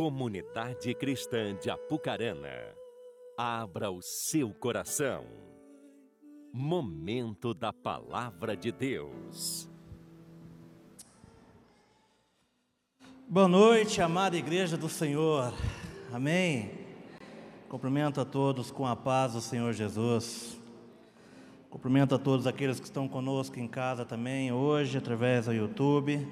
Comunidade Cristã de Apucarana, abra o seu coração. Momento da Palavra de Deus. Boa noite, amada Igreja do Senhor. Amém. Cumprimento a todos com a paz do Senhor Jesus. Cumprimento a todos aqueles que estão conosco em casa também hoje, através do YouTube.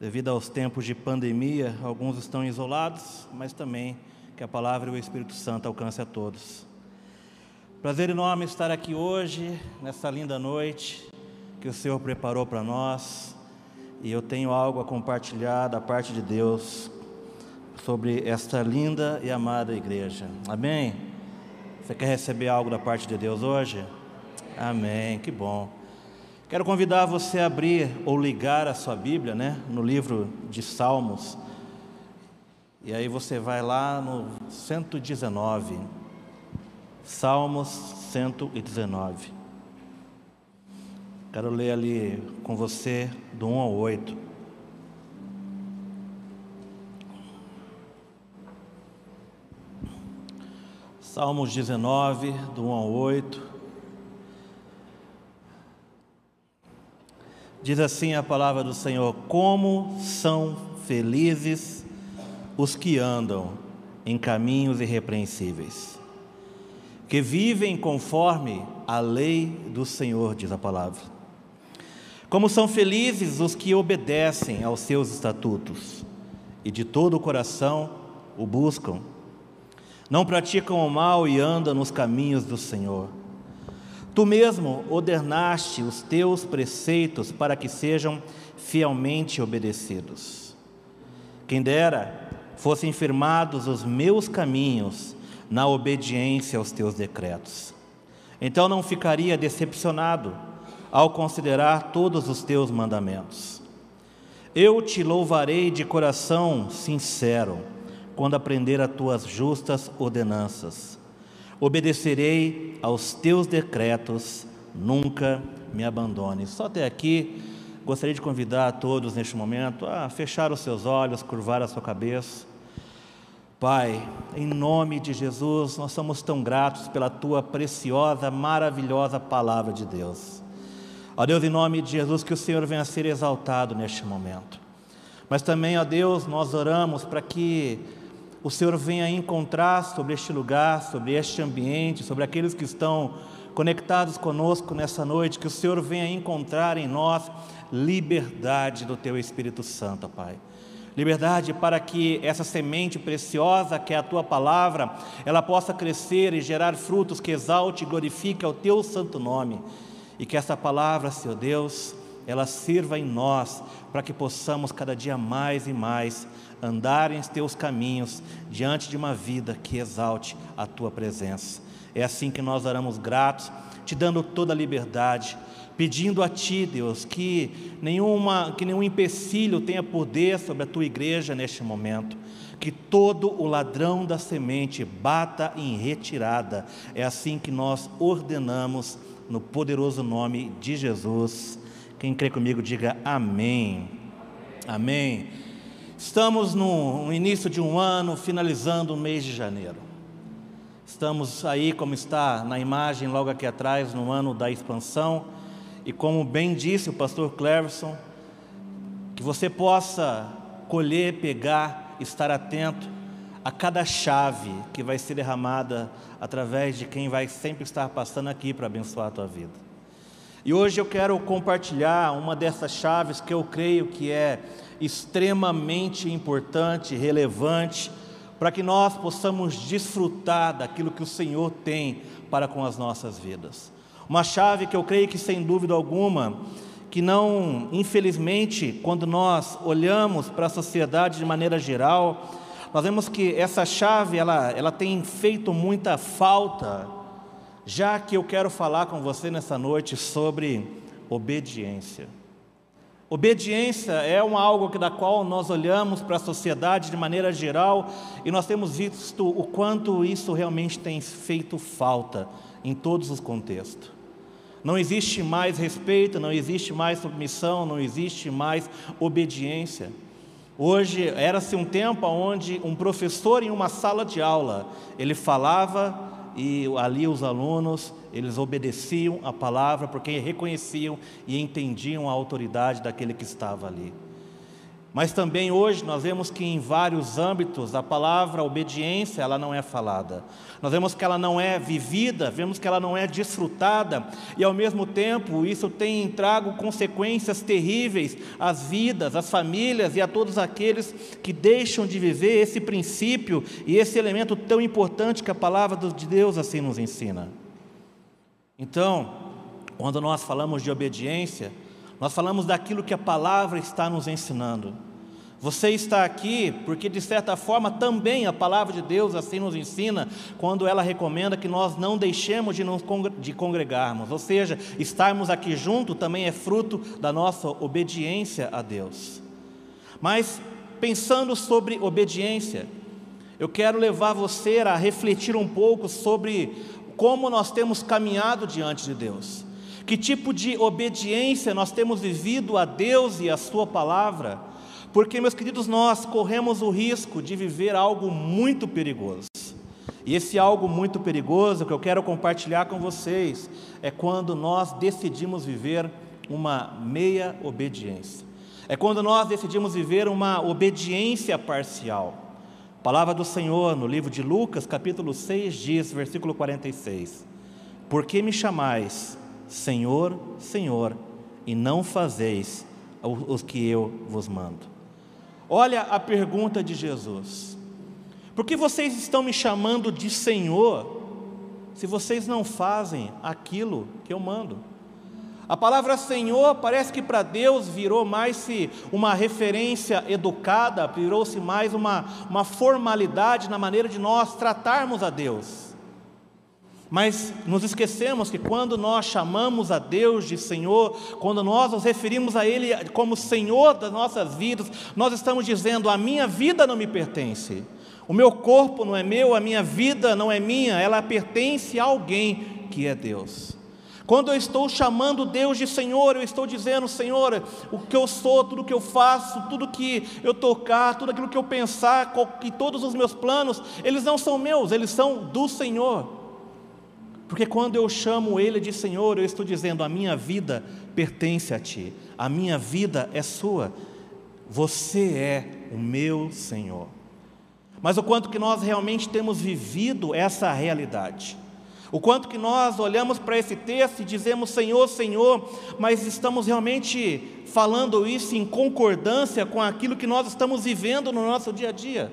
Devido aos tempos de pandemia, alguns estão isolados, mas também que a palavra e o Espírito Santo alcance a todos. Prazer enorme estar aqui hoje, nessa linda noite que o Senhor preparou para nós, e eu tenho algo a compartilhar da parte de Deus sobre esta linda e amada igreja. Amém? Você quer receber algo da parte de Deus hoje? Amém, que bom. Quero convidar você a abrir ou ligar a sua Bíblia, né, no livro de Salmos. E aí você vai lá no 119. Salmos 119. Quero ler ali com você do 1 ao 8. Salmos 19, do 1 ao 8. Diz assim a palavra do Senhor: Como são felizes os que andam em caminhos irrepreensíveis, que vivem conforme a lei do Senhor, diz a palavra. Como são felizes os que obedecem aos seus estatutos e de todo o coração o buscam. Não praticam o mal e andam nos caminhos do Senhor. Tu mesmo ordenaste os teus preceitos para que sejam fielmente obedecidos. Quem dera fossem firmados os meus caminhos na obediência aos teus decretos. Então não ficaria decepcionado ao considerar todos os teus mandamentos. Eu te louvarei de coração sincero quando aprender as tuas justas ordenanças. Obedecerei aos teus decretos, nunca me abandones. Só até aqui, gostaria de convidar a todos neste momento a fechar os seus olhos, curvar a sua cabeça. Pai, em nome de Jesus, nós somos tão gratos pela tua preciosa, maravilhosa palavra de Deus. Ó Deus, em nome de Jesus, que o Senhor venha a ser exaltado neste momento. Mas também, ó Deus, nós oramos para que o Senhor venha encontrar sobre este lugar, sobre este ambiente, sobre aqueles que estão conectados conosco nessa noite, que o Senhor venha encontrar em nós liberdade do Teu Espírito Santo, Pai. Liberdade para que essa semente preciosa que é a tua palavra, ela possa crescer e gerar frutos que exalte e glorifique o teu santo nome. E que essa palavra, Senhor Deus, ela sirva em nós para que possamos cada dia mais e mais andar em teus caminhos diante de uma vida que exalte a tua presença. É assim que nós oramos gratos, te dando toda a liberdade, pedindo a ti, Deus, que nenhuma que nenhum empecilho tenha poder sobre a tua igreja neste momento. Que todo o ladrão da semente bata em retirada. É assim que nós ordenamos no poderoso nome de Jesus. Quem crê comigo, diga amém. Amém. Estamos no início de um ano, finalizando o mês de janeiro. Estamos aí, como está na imagem logo aqui atrás, no ano da expansão. E como bem disse o pastor Cleverson, que você possa colher, pegar, estar atento a cada chave que vai ser derramada através de quem vai sempre estar passando aqui para abençoar a tua vida. E hoje eu quero compartilhar uma dessas chaves que eu creio que é extremamente importante, relevante, para que nós possamos desfrutar daquilo que o Senhor tem para com as nossas vidas. Uma chave que eu creio que, sem dúvida alguma, que não, infelizmente, quando nós olhamos para a sociedade de maneira geral, nós vemos que essa chave ela, ela tem feito muita falta já que eu quero falar com você nessa noite sobre obediência. Obediência é um algo que, da qual nós olhamos para a sociedade de maneira geral e nós temos visto o quanto isso realmente tem feito falta em todos os contextos. Não existe mais respeito, não existe mais submissão, não existe mais obediência. Hoje era-se um tempo onde um professor em uma sala de aula, ele falava e ali os alunos, eles obedeciam a palavra porque reconheciam e entendiam a autoridade daquele que estava ali. Mas também hoje nós vemos que em vários âmbitos a palavra obediência ela não é falada. Nós vemos que ela não é vivida, vemos que ela não é desfrutada e ao mesmo tempo isso tem trago consequências terríveis às vidas, às famílias e a todos aqueles que deixam de viver esse princípio e esse elemento tão importante que a palavra de Deus assim nos ensina. Então, quando nós falamos de obediência, nós falamos daquilo que a palavra está nos ensinando. Você está aqui porque, de certa forma, também a palavra de Deus assim nos ensina, quando ela recomenda que nós não deixemos de nos de congregarmos, ou seja, estarmos aqui junto também é fruto da nossa obediência a Deus. Mas, pensando sobre obediência, eu quero levar você a refletir um pouco sobre como nós temos caminhado diante de Deus. Que tipo de obediência nós temos vivido a Deus e a Sua palavra? Porque, meus queridos, nós corremos o risco de viver algo muito perigoso. E esse algo muito perigoso que eu quero compartilhar com vocês é quando nós decidimos viver uma meia obediência. É quando nós decidimos viver uma obediência parcial. Palavra do Senhor no livro de Lucas, capítulo 6, diz, versículo 46: Por que me chamais Senhor, Senhor, e não fazeis os que eu vos mando. Olha a pergunta de Jesus: Por que vocês estão me chamando de Senhor, se vocês não fazem aquilo que eu mando? A palavra Senhor parece que para Deus virou mais uma referência educada, virou-se mais uma, uma formalidade na maneira de nós tratarmos a Deus. Mas nos esquecemos que quando nós chamamos a Deus de Senhor, quando nós nos referimos a Ele como Senhor das nossas vidas, nós estamos dizendo: a minha vida não me pertence, o meu corpo não é meu, a minha vida não é minha, ela pertence a alguém que é Deus. Quando eu estou chamando Deus de Senhor, eu estou dizendo, Senhor, o que eu sou, tudo que eu faço, tudo que eu tocar, tudo aquilo que eu pensar, e todos os meus planos, eles não são meus, eles são do Senhor. Porque quando eu chamo Ele de Senhor, eu estou dizendo: a minha vida pertence a Ti, a minha vida é Sua, você é o meu Senhor. Mas o quanto que nós realmente temos vivido essa realidade, o quanto que nós olhamos para esse texto e dizemos Senhor, Senhor, mas estamos realmente falando isso em concordância com aquilo que nós estamos vivendo no nosso dia a dia.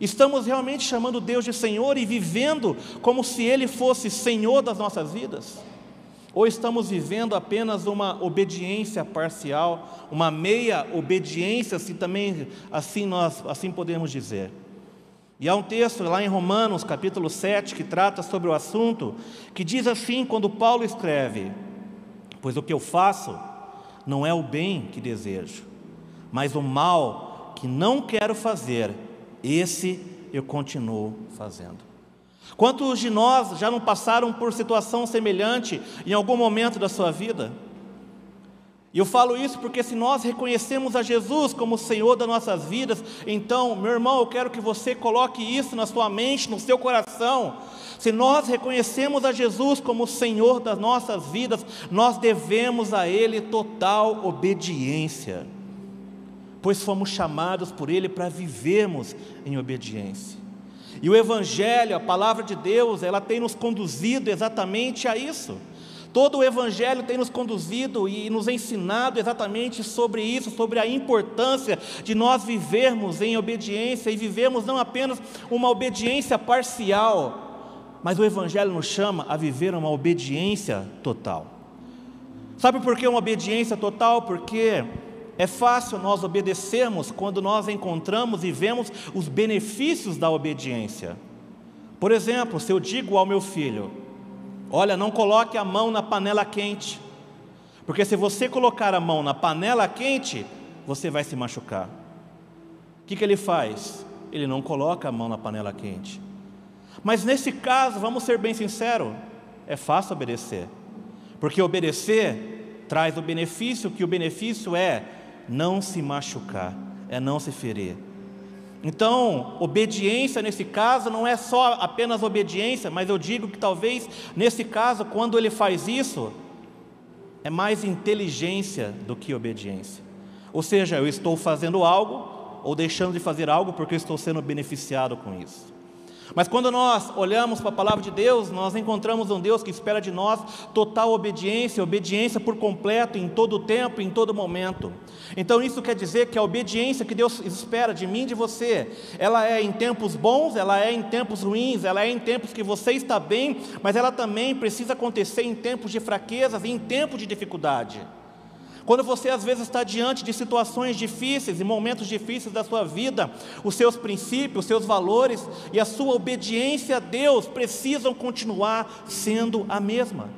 Estamos realmente chamando Deus de Senhor e vivendo como se Ele fosse Senhor das nossas vidas? Ou estamos vivendo apenas uma obediência parcial, uma meia obediência, se também assim nós assim podemos dizer? E há um texto lá em Romanos, capítulo 7, que trata sobre o assunto, que diz assim, quando Paulo escreve: Pois o que eu faço não é o bem que desejo, mas o mal que não quero fazer, esse eu continuo fazendo. Quantos de nós já não passaram por situação semelhante em algum momento da sua vida? E eu falo isso porque se nós reconhecemos a Jesus como Senhor das nossas vidas, então, meu irmão, eu quero que você coloque isso na sua mente, no seu coração. Se nós reconhecemos a Jesus como Senhor das nossas vidas, nós devemos a Ele total obediência pois fomos chamados por Ele para vivermos em obediência. E o Evangelho, a palavra de Deus, ela tem nos conduzido exatamente a isso. Todo o Evangelho tem nos conduzido e nos ensinado exatamente sobre isso, sobre a importância de nós vivermos em obediência e vivermos não apenas uma obediência parcial, mas o Evangelho nos chama a viver uma obediência total. Sabe por que uma obediência total? Porque é fácil nós obedecermos quando nós encontramos e vemos os benefícios da obediência. Por exemplo, se eu digo ao meu filho: Olha, não coloque a mão na panela quente, porque se você colocar a mão na panela quente, você vai se machucar. O que, que ele faz? Ele não coloca a mão na panela quente. Mas nesse caso, vamos ser bem sinceros, é fácil obedecer, porque obedecer traz o benefício, que o benefício é não se machucar, é não se ferir. Então, obediência nesse caso não é só apenas obediência, mas eu digo que talvez nesse caso, quando ele faz isso, é mais inteligência do que obediência. Ou seja, eu estou fazendo algo ou deixando de fazer algo porque eu estou sendo beneficiado com isso. Mas quando nós olhamos para a palavra de Deus, nós encontramos um Deus que espera de nós total obediência, obediência por completo, em todo o tempo, em todo momento. Então isso quer dizer que a obediência que Deus espera de mim de você, ela é em tempos bons, ela é em tempos ruins, ela é em tempos que você está bem, mas ela também precisa acontecer em tempos de fraquezas e em tempos de dificuldade. Quando você às vezes está diante de situações difíceis e momentos difíceis da sua vida, os seus princípios, os seus valores e a sua obediência a Deus precisam continuar sendo a mesma.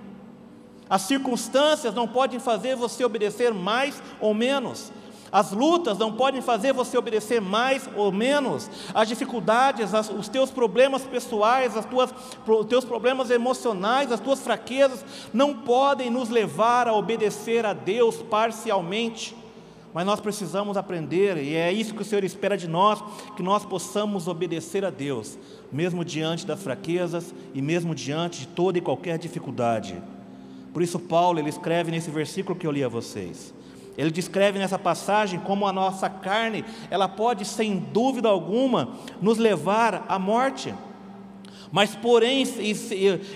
As circunstâncias não podem fazer você obedecer mais ou menos, as lutas não podem fazer você obedecer mais ou menos. As dificuldades, as, os teus problemas pessoais, as tuas, os teus problemas emocionais, as tuas fraquezas, não podem nos levar a obedecer a Deus parcialmente. Mas nós precisamos aprender, e é isso que o Senhor espera de nós, que nós possamos obedecer a Deus, mesmo diante das fraquezas e mesmo diante de toda e qualquer dificuldade. Por isso, Paulo ele escreve nesse versículo que eu li a vocês: ele descreve nessa passagem como a nossa carne, ela pode sem dúvida alguma nos levar à morte. Mas porém,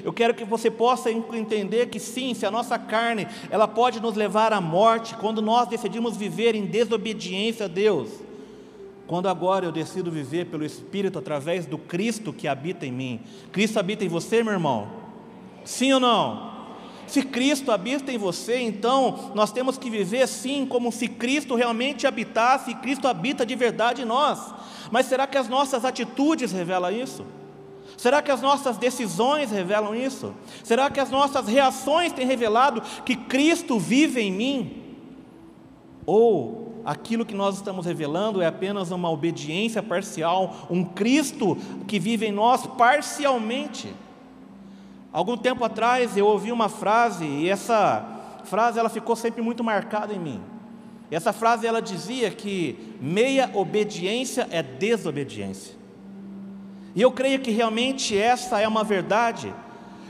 eu quero que você possa entender que sim, se a nossa carne, ela pode nos levar à morte quando nós decidimos viver em desobediência a Deus. Quando agora eu decido viver pelo Espírito através do Cristo que habita em mim. Cristo habita em você, meu irmão? Sim ou não? Se Cristo habita em você, então nós temos que viver assim, como se Cristo realmente habitasse e Cristo habita de verdade em nós. Mas será que as nossas atitudes revelam isso? Será que as nossas decisões revelam isso? Será que as nossas reações têm revelado que Cristo vive em mim? Ou aquilo que nós estamos revelando é apenas uma obediência parcial, um Cristo que vive em nós parcialmente? Algum tempo atrás eu ouvi uma frase e essa frase ela ficou sempre muito marcada em mim. E essa frase ela dizia que meia obediência é desobediência. E eu creio que realmente essa é uma verdade,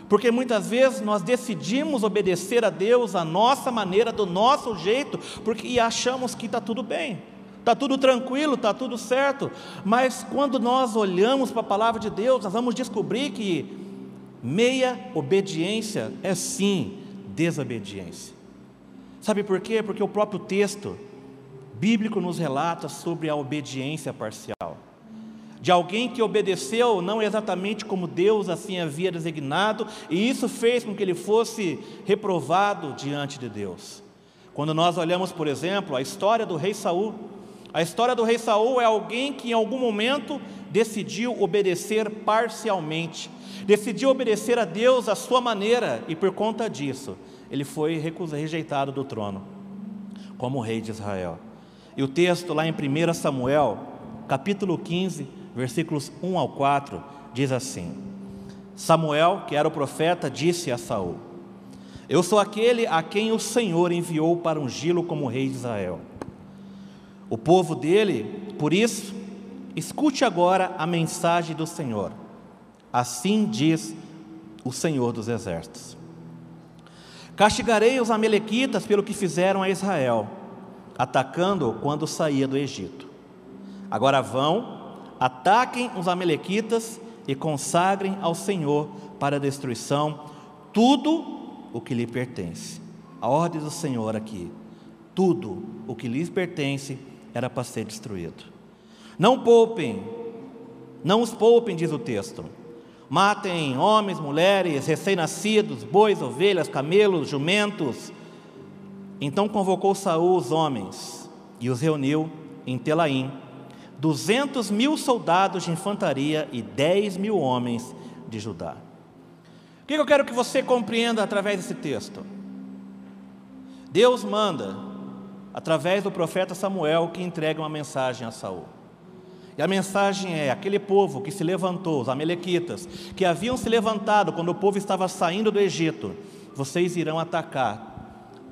porque muitas vezes nós decidimos obedecer a Deus à nossa maneira, do nosso jeito, porque achamos que está tudo bem, está tudo tranquilo, está tudo certo, mas quando nós olhamos para a palavra de Deus, nós vamos descobrir que Meia obediência é sim desobediência. Sabe por quê? Porque o próprio texto bíblico nos relata sobre a obediência parcial. De alguém que obedeceu não exatamente como Deus assim havia designado, e isso fez com que ele fosse reprovado diante de Deus. Quando nós olhamos, por exemplo, a história do rei Saul, a história do rei Saul é alguém que em algum momento decidiu obedecer parcialmente decidiu obedecer a Deus à sua maneira e por conta disso, ele foi rejeitado do trono como rei de Israel. E o texto lá em 1 Samuel, capítulo 15, versículos 1 ao 4, diz assim: Samuel, que era o profeta, disse a Saul: Eu sou aquele a quem o Senhor enviou para ungí-lo como rei de Israel. O povo dele, por isso, escute agora a mensagem do Senhor. Assim diz o Senhor dos Exércitos: Castigarei os Amalequitas pelo que fizeram a Israel, atacando-o quando saía do Egito. Agora vão, ataquem os Amalequitas e consagrem ao Senhor para a destruição tudo o que lhe pertence. A ordem do Senhor aqui: tudo o que lhes pertence era para ser destruído. Não poupem, não os poupem, diz o texto Matem homens, mulheres, recém-nascidos, bois, ovelhas, camelos, jumentos. Então convocou Saul os homens e os reuniu em Telaim, duzentos mil soldados de infantaria e dez mil homens de Judá. O que eu quero que você compreenda através desse texto? Deus manda, através do profeta Samuel, que entregue uma mensagem a Saul. E a mensagem é: aquele povo que se levantou, os Amalequitas, que haviam se levantado quando o povo estava saindo do Egito, vocês irão atacar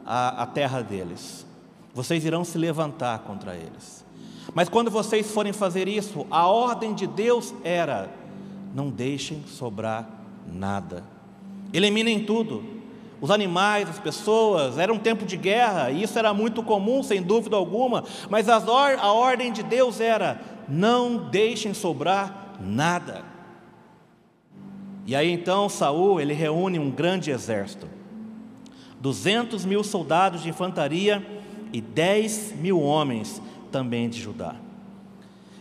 a, a terra deles, vocês irão se levantar contra eles. Mas quando vocês forem fazer isso, a ordem de Deus era: não deixem sobrar nada. Eliminem tudo. Os animais, as pessoas, era um tempo de guerra, e isso era muito comum, sem dúvida alguma, mas a ordem de Deus era: não deixem sobrar nada. E aí então Saul ele reúne um grande exército, 200 mil soldados de infantaria e 10 mil homens também de Judá.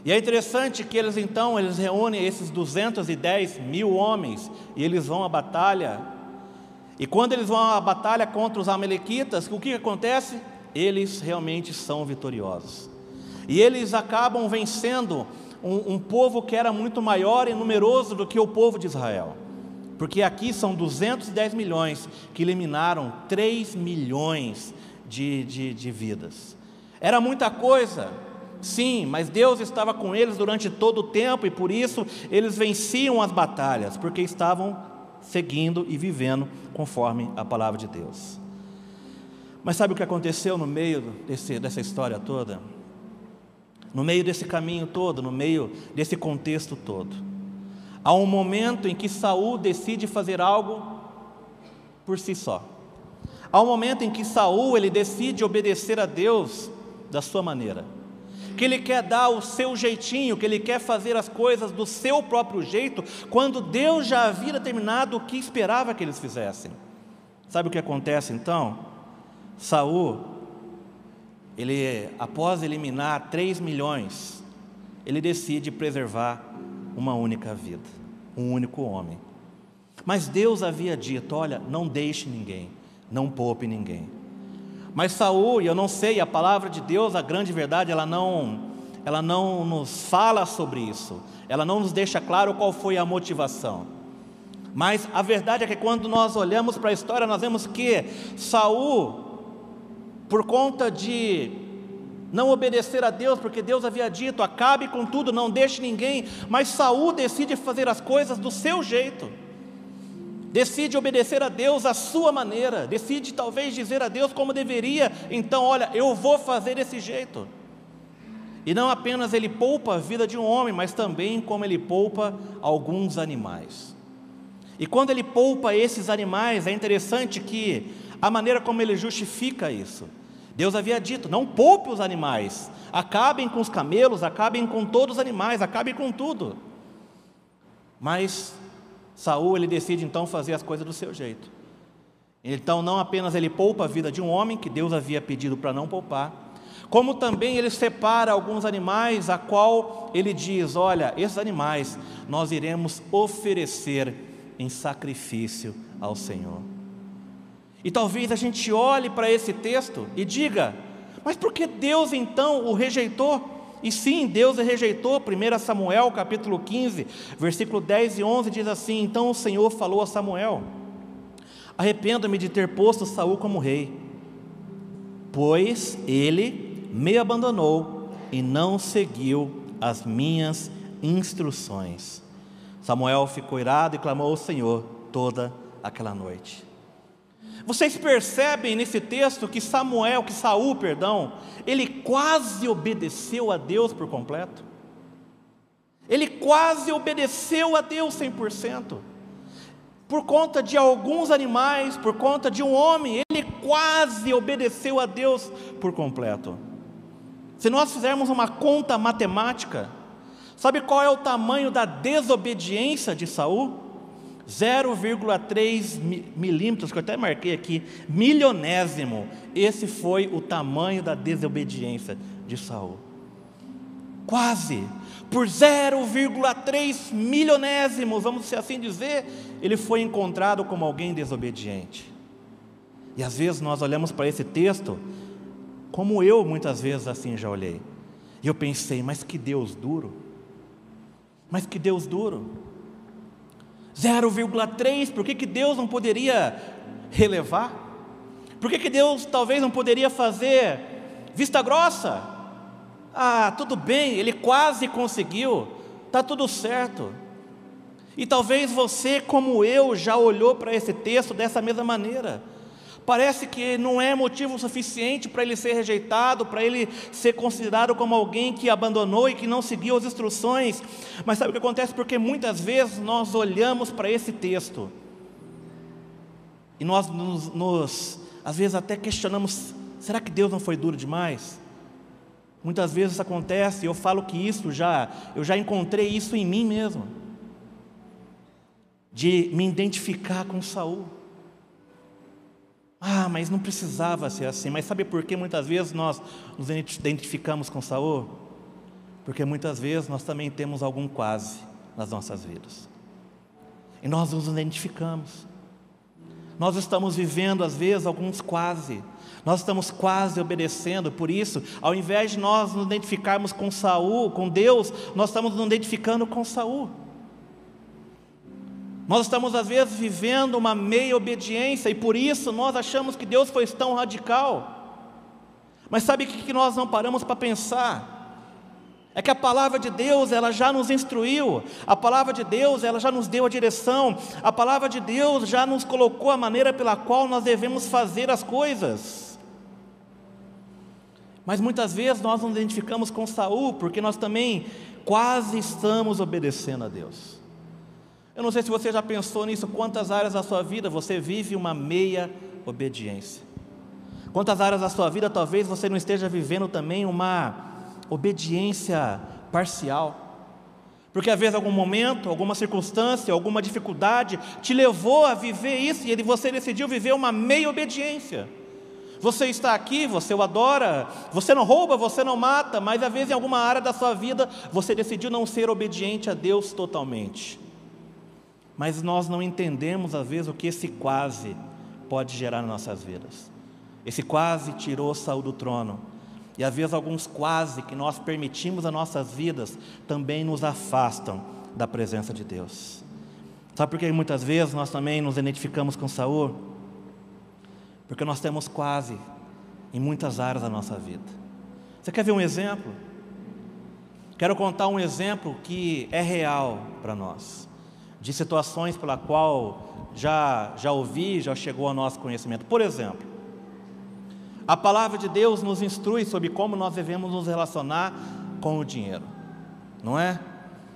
E é interessante que eles então eles reúnem esses 210 mil homens e eles vão à batalha. E quando eles vão à batalha contra os amalequitas, o que acontece? Eles realmente são vitoriosos. E eles acabam vencendo um, um povo que era muito maior e numeroso do que o povo de Israel. Porque aqui são 210 milhões que eliminaram 3 milhões de, de, de vidas. Era muita coisa, sim, mas Deus estava com eles durante todo o tempo e por isso eles venciam as batalhas, porque estavam seguindo e vivendo conforme a palavra de Deus. Mas sabe o que aconteceu no meio desse, dessa história toda? No meio desse caminho todo, no meio desse contexto todo. Há um momento em que Saul decide fazer algo por si só. Há um momento em que Saul ele decide obedecer a Deus da sua maneira. Que ele quer dar o seu jeitinho, que ele quer fazer as coisas do seu próprio jeito, quando Deus já havia determinado o que esperava que eles fizessem. Sabe o que acontece então? Saul, ele após eliminar 3 milhões, ele decide preservar uma única vida, um único homem. Mas Deus havia dito: olha, não deixe ninguém, não poupe ninguém. Mas Saul, eu não sei, a palavra de Deus, a grande verdade, ela não, ela não nos fala sobre isso. Ela não nos deixa claro qual foi a motivação. Mas a verdade é que quando nós olhamos para a história, nós vemos que Saul, por conta de não obedecer a Deus, porque Deus havia dito: acabe com tudo, não deixe ninguém, mas Saul decide fazer as coisas do seu jeito decide obedecer a Deus à sua maneira, decide talvez dizer a Deus como deveria, então, olha, eu vou fazer desse jeito. E não apenas ele poupa a vida de um homem, mas também como ele poupa alguns animais. E quando ele poupa esses animais, é interessante que a maneira como ele justifica isso. Deus havia dito: não poupe os animais, acabem com os camelos, acabem com todos os animais, acabem com tudo. Mas Saul ele decide então fazer as coisas do seu jeito. Então não apenas ele poupa a vida de um homem que Deus havia pedido para não poupar, como também ele separa alguns animais a qual ele diz: "Olha, esses animais nós iremos oferecer em sacrifício ao Senhor". E talvez a gente olhe para esse texto e diga: "Mas por que Deus então o rejeitou?" E sim, Deus rejeitou, 1 Samuel capítulo 15, versículo 10 e 11 diz assim: Então o Senhor falou a Samuel: Arrependo-me de ter posto Saul como rei, pois ele me abandonou e não seguiu as minhas instruções. Samuel ficou irado e clamou ao Senhor toda aquela noite. Vocês percebem nesse texto que Samuel, que Saul, perdão, ele quase obedeceu a Deus por completo. Ele quase obedeceu a Deus 100%. Por conta de alguns animais, por conta de um homem, ele quase obedeceu a Deus por completo. Se nós fizermos uma conta matemática, sabe qual é o tamanho da desobediência de Saul? 0,3 milímetros, que eu até marquei aqui, milionésimo. Esse foi o tamanho da desobediência de Saul. Quase, por 0,3 milionésimos, vamos assim dizer, ele foi encontrado como alguém desobediente. E às vezes nós olhamos para esse texto, como eu muitas vezes assim já olhei. E eu pensei, mas que Deus duro. Mas que Deus duro. 0,3, por que, que Deus não poderia relevar? Por que, que Deus talvez não poderia fazer vista grossa? Ah, tudo bem, ele quase conseguiu, está tudo certo. E talvez você, como eu, já olhou para esse texto dessa mesma maneira. Parece que não é motivo suficiente para ele ser rejeitado, para ele ser considerado como alguém que abandonou e que não seguiu as instruções. Mas sabe o que acontece? Porque muitas vezes nós olhamos para esse texto e nós nos, nos, às vezes até questionamos: será que Deus não foi duro demais? Muitas vezes isso acontece, eu falo que isso já, eu já encontrei isso em mim mesmo, de me identificar com Saul. Ah, mas não precisava ser assim. Mas sabe por que muitas vezes nós nos identificamos com Saul? Porque muitas vezes nós também temos algum quase nas nossas vidas. E nós nos identificamos. Nós estamos vivendo, às vezes, alguns quase. Nós estamos quase obedecendo, por isso, ao invés de nós nos identificarmos com Saul, com Deus, nós estamos nos identificando com Saul. Nós estamos às vezes vivendo uma meia obediência e por isso nós achamos que Deus foi tão radical. Mas sabe o que nós não paramos para pensar? É que a palavra de Deus, ela já nos instruiu, a palavra de Deus, ela já nos deu a direção, a palavra de Deus já nos colocou a maneira pela qual nós devemos fazer as coisas. Mas muitas vezes nós nos identificamos com Saul, porque nós também quase estamos obedecendo a Deus. Eu não sei se você já pensou nisso, quantas áreas da sua vida você vive uma meia obediência. Quantas áreas da sua vida talvez você não esteja vivendo também uma obediência parcial. Porque às vezes algum momento, alguma circunstância, alguma dificuldade te levou a viver isso e você decidiu viver uma meia obediência. Você está aqui, você o adora, você não rouba, você não mata, mas às vezes em alguma área da sua vida você decidiu não ser obediente a Deus totalmente. Mas nós não entendemos, às vezes, o que esse quase pode gerar nas nossas vidas. Esse quase tirou Saul do trono. E às vezes alguns quase que nós permitimos nas nossas vidas também nos afastam da presença de Deus. Sabe por que muitas vezes nós também nos identificamos com Saul? Porque nós temos quase em muitas áreas da nossa vida. Você quer ver um exemplo? Quero contar um exemplo que é real para nós de situações pela qual já, já ouvi, já chegou ao nosso conhecimento. Por exemplo, a palavra de Deus nos instrui sobre como nós devemos nos relacionar com o dinheiro, não é?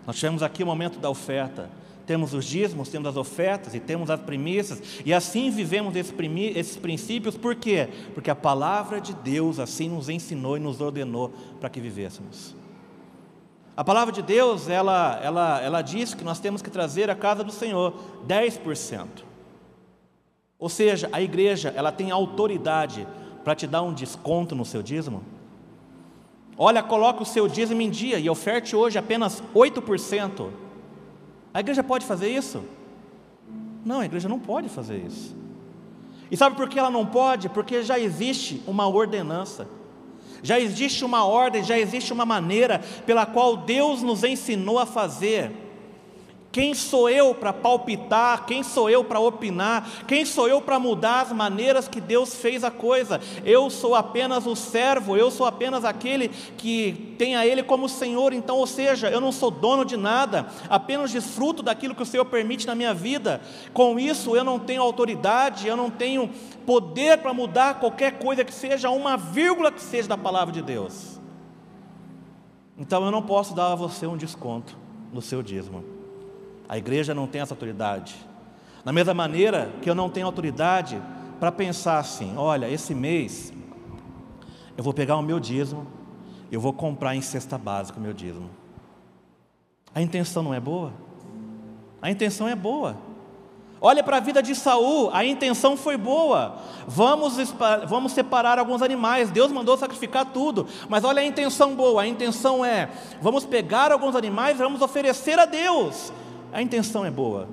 Nós tivemos aqui o momento da oferta. Temos os dízimos, temos as ofertas e temos as primícias, e assim vivemos esses princípios, por quê? Porque a palavra de Deus assim nos ensinou e nos ordenou para que vivêssemos. A palavra de Deus, ela, ela, ela diz que nós temos que trazer à casa do Senhor 10%. Ou seja, a igreja, ela tem autoridade para te dar um desconto no seu dízimo. Olha, coloca o seu dízimo em dia e oferte hoje apenas 8%. A igreja pode fazer isso? Não, a igreja não pode fazer isso. E sabe por que ela não pode? Porque já existe uma ordenança. Já existe uma ordem, já existe uma maneira pela qual Deus nos ensinou a fazer. Quem sou eu para palpitar? Quem sou eu para opinar? Quem sou eu para mudar as maneiras que Deus fez a coisa? Eu sou apenas o servo, eu sou apenas aquele que tem a Ele como Senhor. Então, ou seja, eu não sou dono de nada, apenas desfruto daquilo que o Senhor permite na minha vida. Com isso, eu não tenho autoridade, eu não tenho poder para mudar qualquer coisa que seja, uma vírgula que seja da palavra de Deus. Então, eu não posso dar a você um desconto no seu dízimo. A igreja não tem essa autoridade. Da mesma maneira que eu não tenho autoridade para pensar assim: olha, esse mês eu vou pegar o meu dízimo, eu vou comprar em cesta básica o meu dízimo. A intenção não é boa? A intenção é boa. Olha para a vida de Saul, a intenção foi boa. Vamos, vamos separar alguns animais. Deus mandou sacrificar tudo. Mas olha a intenção boa. A intenção é: vamos pegar alguns animais e vamos oferecer a Deus. A intenção é boa.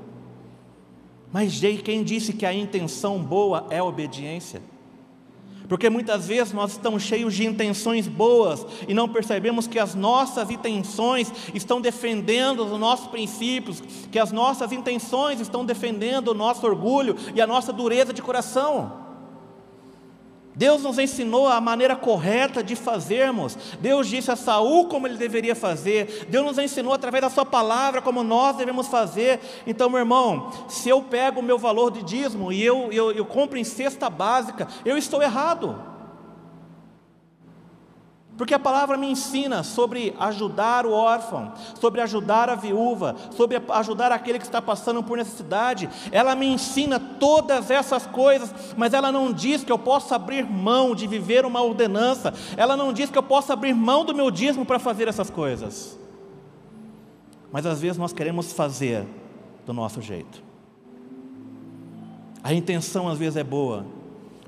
Mas quem disse que a intenção boa é obediência? Porque muitas vezes nós estamos cheios de intenções boas e não percebemos que as nossas intenções estão defendendo os nossos princípios, que as nossas intenções estão defendendo o nosso orgulho e a nossa dureza de coração. Deus nos ensinou a maneira correta de fazermos. Deus disse a Saul como ele deveria fazer. Deus nos ensinou através da sua palavra como nós devemos fazer. Então, meu irmão, se eu pego o meu valor de dízimo e eu, eu, eu compro em cesta básica, eu estou errado. Porque a palavra me ensina sobre ajudar o órfão, sobre ajudar a viúva, sobre ajudar aquele que está passando por necessidade. Ela me ensina todas essas coisas, mas ela não diz que eu possa abrir mão de viver uma ordenança. Ela não diz que eu possa abrir mão do meu dízimo para fazer essas coisas. Mas às vezes nós queremos fazer do nosso jeito. A intenção às vezes é boa,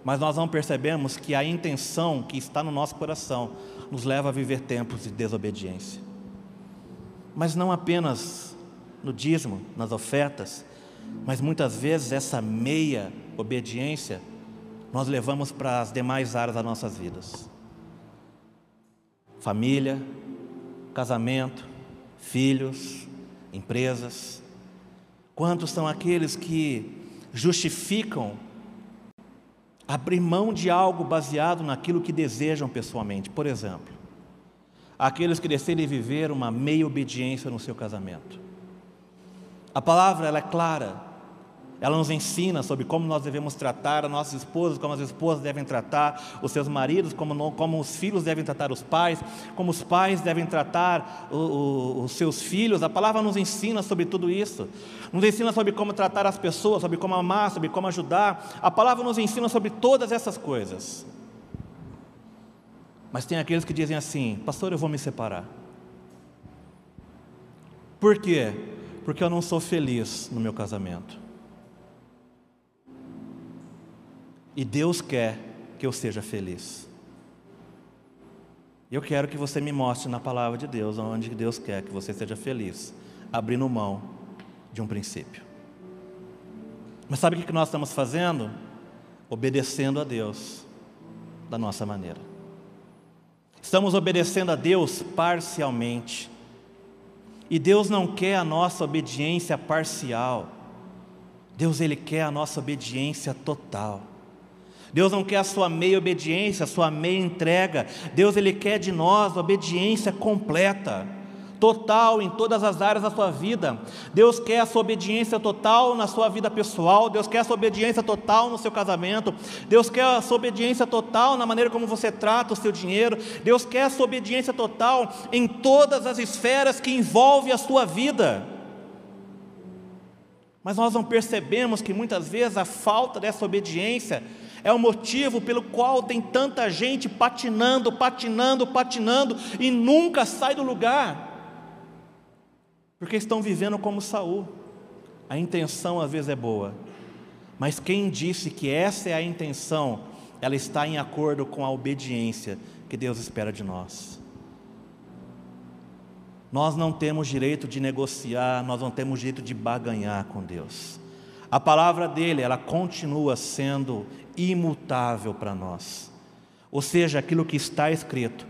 mas nós não percebemos que a intenção que está no nosso coração nos leva a viver tempos de desobediência. Mas não apenas no dízimo, nas ofertas, mas muitas vezes essa meia obediência nós levamos para as demais áreas das nossas vidas. Família, casamento, filhos, empresas. Quantos são aqueles que justificam abrir mão de algo baseado naquilo que desejam pessoalmente. Por exemplo, aqueles que decidem viver uma meia obediência no seu casamento. A palavra ela é clara, ela nos ensina sobre como nós devemos tratar as nossas esposas, como as esposas devem tratar os seus maridos, como, como os filhos devem tratar os pais, como os pais devem tratar o, o, os seus filhos. A palavra nos ensina sobre tudo isso. Nos ensina sobre como tratar as pessoas, sobre como amar, sobre como ajudar. A palavra nos ensina sobre todas essas coisas. Mas tem aqueles que dizem assim: Pastor, eu vou me separar. Por quê? Porque eu não sou feliz no meu casamento. E Deus quer que eu seja feliz. Eu quero que você me mostre na palavra de Deus onde Deus quer que você seja feliz, abrindo mão de um princípio. Mas sabe o que nós estamos fazendo? Obedecendo a Deus da nossa maneira. Estamos obedecendo a Deus parcialmente. E Deus não quer a nossa obediência parcial. Deus ele quer a nossa obediência total. Deus não quer a sua meia obediência, a sua meia entrega. Deus ele quer de nós obediência completa, total em todas as áreas da sua vida. Deus quer a sua obediência total na sua vida pessoal, Deus quer a sua obediência total no seu casamento. Deus quer a sua obediência total na maneira como você trata o seu dinheiro. Deus quer a sua obediência total em todas as esferas que envolvem a sua vida. Mas nós não percebemos que muitas vezes a falta dessa obediência é o motivo pelo qual tem tanta gente patinando, patinando, patinando e nunca sai do lugar. Porque estão vivendo como Saul. A intenção às vezes é boa, mas quem disse que essa é a intenção, ela está em acordo com a obediência que Deus espera de nós. Nós não temos direito de negociar, nós não temos direito de baganhar com Deus. A palavra dele, ela continua sendo imutável para nós. Ou seja, aquilo que está escrito,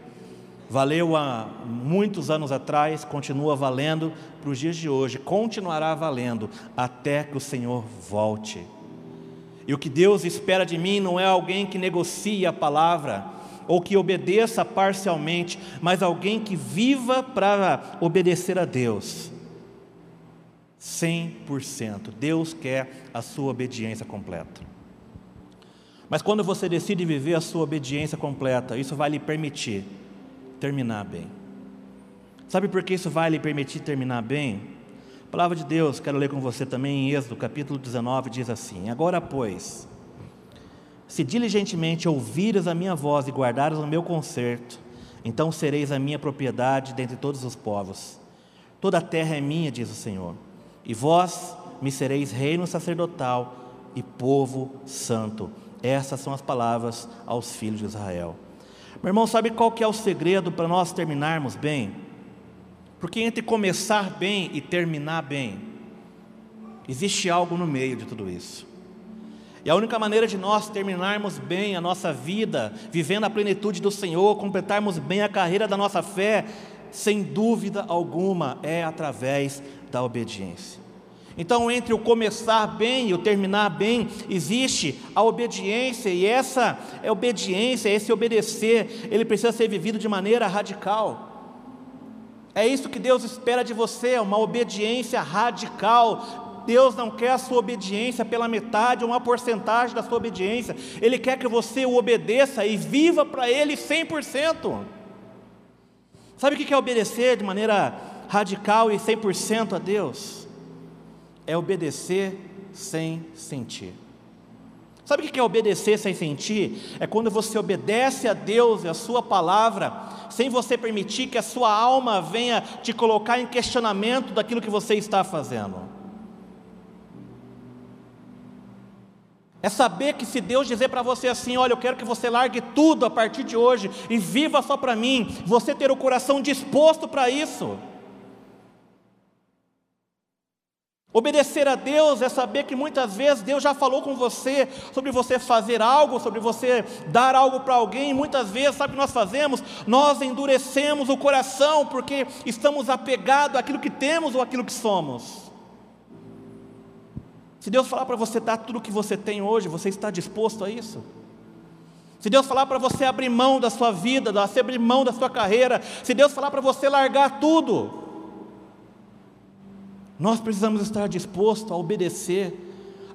valeu há muitos anos atrás, continua valendo para os dias de hoje, continuará valendo até que o Senhor volte. E o que Deus espera de mim não é alguém que negocie a palavra ou que obedeça parcialmente, mas alguém que viva para obedecer a Deus. 100%. Deus quer a sua obediência completa. Mas quando você decide viver a sua obediência completa, isso vai lhe permitir terminar bem. Sabe por que isso vai lhe permitir terminar bem? A palavra de Deus, quero ler com você também em Êxodo, capítulo 19, diz assim: Agora, pois, se diligentemente ouvires a minha voz e guardares o meu conserto, então sereis a minha propriedade dentre todos os povos. Toda a terra é minha, diz o Senhor, e vós me sereis reino sacerdotal e povo santo. Essas são as palavras aos filhos de Israel. Meu irmão, sabe qual que é o segredo para nós terminarmos bem? Porque entre começar bem e terminar bem, existe algo no meio de tudo isso. E a única maneira de nós terminarmos bem a nossa vida, vivendo a plenitude do Senhor, completarmos bem a carreira da nossa fé, sem dúvida alguma, é através da obediência. Então, entre o começar bem e o terminar bem, existe a obediência, e essa é obediência, esse obedecer, ele precisa ser vivido de maneira radical. É isso que Deus espera de você, uma obediência radical. Deus não quer a sua obediência pela metade, uma porcentagem da sua obediência. Ele quer que você o obedeça e viva para Ele 100%. Sabe o que é obedecer de maneira radical e 100% a Deus? é obedecer sem sentir. Sabe o que é obedecer sem sentir? É quando você obedece a Deus e a Sua palavra, sem você permitir que a sua alma venha te colocar em questionamento daquilo que você está fazendo. É saber que se Deus dizer para você assim: Olha, eu quero que você largue tudo a partir de hoje e viva só para mim, você ter o coração disposto para isso. Obedecer a Deus é saber que muitas vezes Deus já falou com você sobre você fazer algo, sobre você dar algo para alguém. Muitas vezes, sabe o que nós fazemos? Nós endurecemos o coração porque estamos apegados àquilo que temos ou àquilo que somos. Se Deus falar para você dar tudo o que você tem hoje, você está disposto a isso? Se Deus falar para você abrir mão da sua vida, abrir mão da sua carreira, se Deus falar para você largar tudo, nós precisamos estar dispostos a obedecer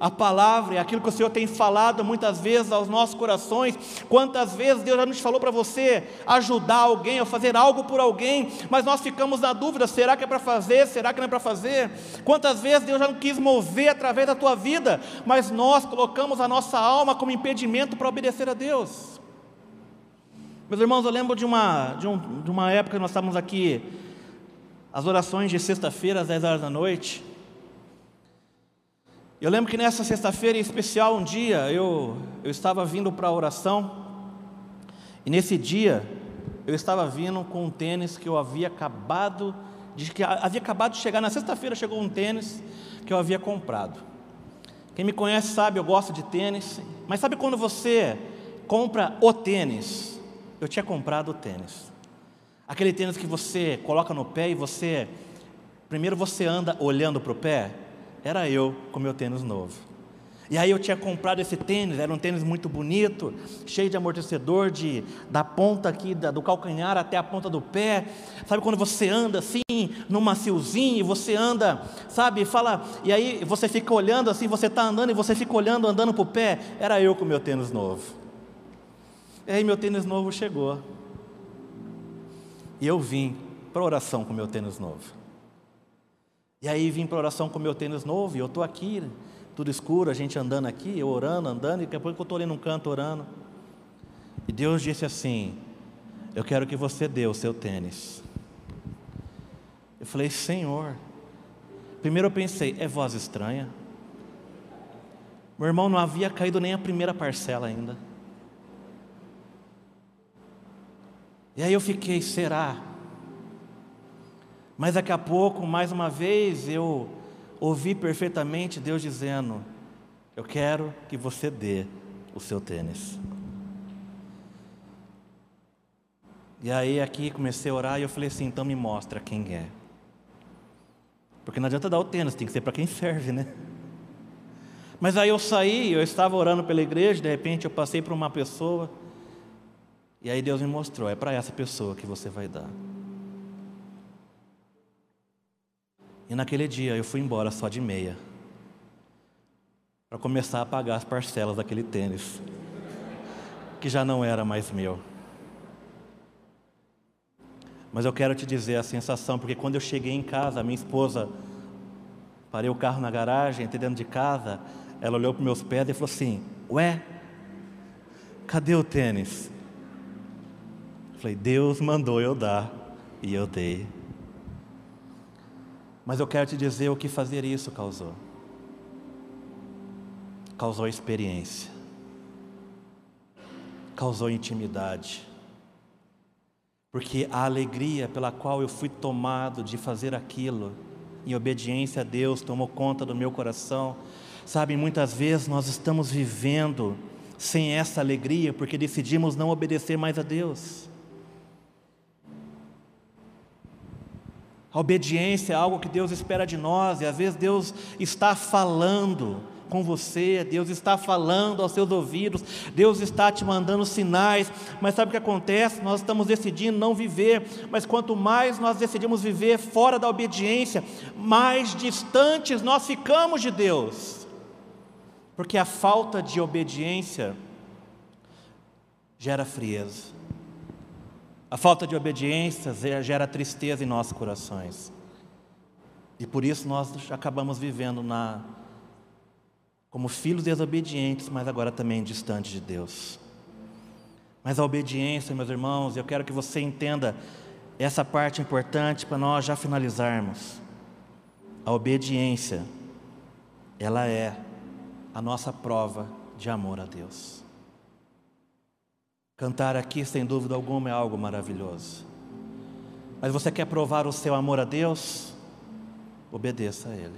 a palavra e aquilo que o Senhor tem falado muitas vezes aos nossos corações. Quantas vezes Deus já nos falou para você ajudar alguém ou fazer algo por alguém, mas nós ficamos na dúvida: será que é para fazer? Será que não é para fazer? Quantas vezes Deus já não quis mover através da tua vida, mas nós colocamos a nossa alma como impedimento para obedecer a Deus? Meus irmãos, eu lembro de uma, de, um, de uma época que nós estávamos aqui as orações de sexta-feira às 10 horas da noite. Eu lembro que nessa sexta-feira em especial, um dia, eu, eu estava vindo para a oração, e nesse dia, eu estava vindo com um tênis que eu havia acabado de, que havia acabado de chegar, na sexta-feira chegou um tênis que eu havia comprado. Quem me conhece sabe, eu gosto de tênis, mas sabe quando você compra o tênis? Eu tinha comprado o tênis. Aquele tênis que você coloca no pé e você, primeiro você anda olhando para o pé, era eu com meu tênis novo. E aí eu tinha comprado esse tênis, era um tênis muito bonito, cheio de amortecedor, de, da ponta aqui, da, do calcanhar até a ponta do pé. Sabe quando você anda assim, no maciozinho, e você anda, sabe, fala, e aí você fica olhando assim, você está andando e você fica olhando, andando para o pé. Era eu com meu tênis novo. E aí meu tênis novo chegou. E eu vim para oração com meu tênis novo. E aí vim para oração com meu tênis novo, e eu estou aqui, tudo escuro, a gente andando aqui, eu orando, andando, e a pouco eu estou ali num canto orando. E Deus disse assim: Eu quero que você dê o seu tênis. Eu falei, Senhor. Primeiro eu pensei, é voz estranha. Meu irmão não havia caído nem a primeira parcela ainda. E aí eu fiquei, será? Mas daqui a pouco, mais uma vez, eu ouvi perfeitamente Deus dizendo: Eu quero que você dê o seu tênis. E aí aqui comecei a orar e eu falei assim: então me mostra quem é. Porque não adianta dar o tênis, tem que ser para quem serve, né? Mas aí eu saí, eu estava orando pela igreja, de repente eu passei por uma pessoa. E aí Deus me mostrou: é para essa pessoa que você vai dar. E naquele dia eu fui embora só de meia, para começar a pagar as parcelas daquele tênis, que já não era mais meu. Mas eu quero te dizer a sensação, porque quando eu cheguei em casa, a minha esposa, parei o carro na garagem, entrei dentro de casa, ela olhou para meus pés e falou assim: Ué, cadê o tênis? Falei, Deus mandou eu dar e eu dei. Mas eu quero te dizer o que fazer isso causou. Causou experiência. Causou intimidade. Porque a alegria pela qual eu fui tomado de fazer aquilo, em obediência a Deus, tomou conta do meu coração. Sabe, muitas vezes nós estamos vivendo sem essa alegria porque decidimos não obedecer mais a Deus. A obediência é algo que Deus espera de nós, e às vezes Deus está falando com você, Deus está falando aos seus ouvidos, Deus está te mandando sinais, mas sabe o que acontece? Nós estamos decidindo não viver, mas quanto mais nós decidimos viver fora da obediência, mais distantes nós ficamos de Deus, porque a falta de obediência gera frieza, a falta de obediência gera tristeza em nossos corações. E por isso nós acabamos vivendo na como filhos desobedientes, mas agora também distantes de Deus. Mas a obediência, meus irmãos, eu quero que você entenda essa parte importante para nós já finalizarmos. A obediência, ela é a nossa prova de amor a Deus. Cantar aqui, sem dúvida alguma, é algo maravilhoso. Mas você quer provar o seu amor a Deus? Obedeça a Ele.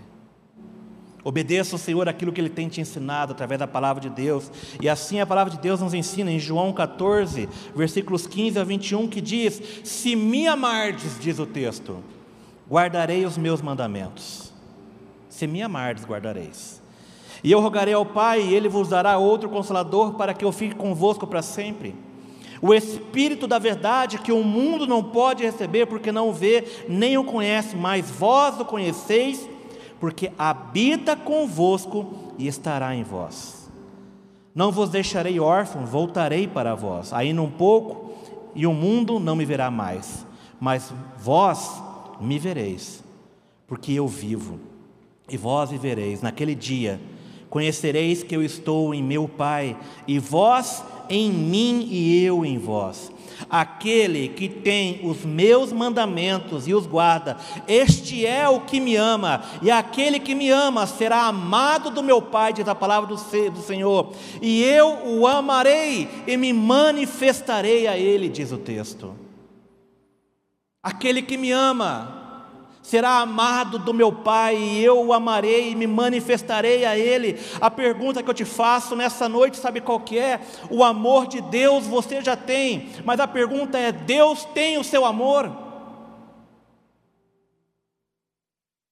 Obedeça ao Senhor aquilo que Ele tem te ensinado através da palavra de Deus. E assim a palavra de Deus nos ensina em João 14, versículos 15 a 21, que diz: Se me amardes, diz o texto, guardarei os meus mandamentos. Se me amardes, guardareis. E eu rogarei ao Pai, e Ele vos dará outro consolador para que eu fique convosco para sempre. O Espírito da verdade que o mundo não pode receber porque não o vê, nem o conhece, mas vós o conheceis porque habita convosco e estará em vós. Não vos deixarei órfão, voltarei para vós. Ainda um pouco, e o mundo não me verá mais, mas vós me vereis, porque eu vivo, e vós vivereis. Naquele dia, conhecereis que eu estou em meu Pai, e vós em mim e eu em vós. Aquele que tem os meus mandamentos e os guarda, este é o que me ama, e aquele que me ama será amado do meu Pai, diz a palavra do Senhor, e eu o amarei e me manifestarei a ele, diz o texto. Aquele que me ama, será amado do meu Pai, e eu o amarei e me manifestarei a Ele. A pergunta que eu te faço nessa noite, sabe qual que é? O amor de Deus você já tem, mas a pergunta é: Deus tem o seu amor?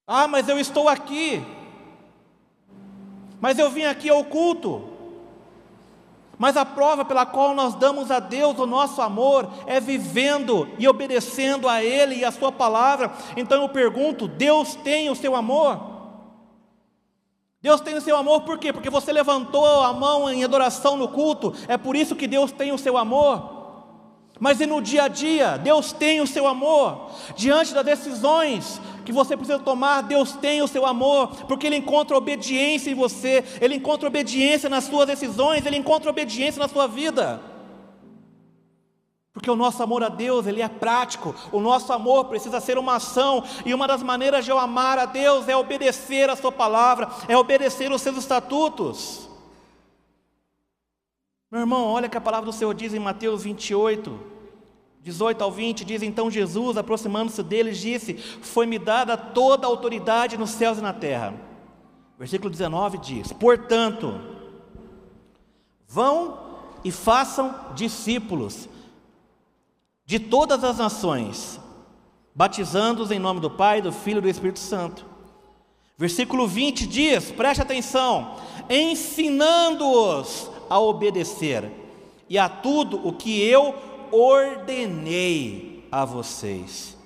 Ah, mas eu estou aqui, mas eu vim aqui ao culto. Mas a prova pela qual nós damos a Deus o nosso amor é vivendo e obedecendo a Ele e a Sua palavra. Então eu pergunto: Deus tem o seu amor? Deus tem o seu amor por quê? Porque você levantou a mão em adoração no culto, é por isso que Deus tem o seu amor. Mas e no dia a dia, Deus tem o seu amor. Diante das decisões que você precisa tomar, Deus tem o seu amor, porque Ele encontra obediência em você, Ele encontra obediência nas suas decisões, Ele encontra obediência na sua vida. Porque o nosso amor a Deus, ele é prático. O nosso amor precisa ser uma ação, e uma das maneiras de eu amar a Deus é obedecer a sua palavra, é obedecer os seus estatutos. Meu irmão, olha que a palavra do Senhor diz em Mateus 28, 18 ao 20 diz: Então Jesus, aproximando-se deles, disse: Foi-me dada toda a autoridade nos céus e na terra. Versículo 19 diz: Portanto, vão e façam discípulos de todas as nações, batizando-os em nome do Pai, do Filho e do Espírito Santo. Versículo 20 diz: preste atenção, ensinando-os a obedecer e a tudo o que eu ordenei a vocês,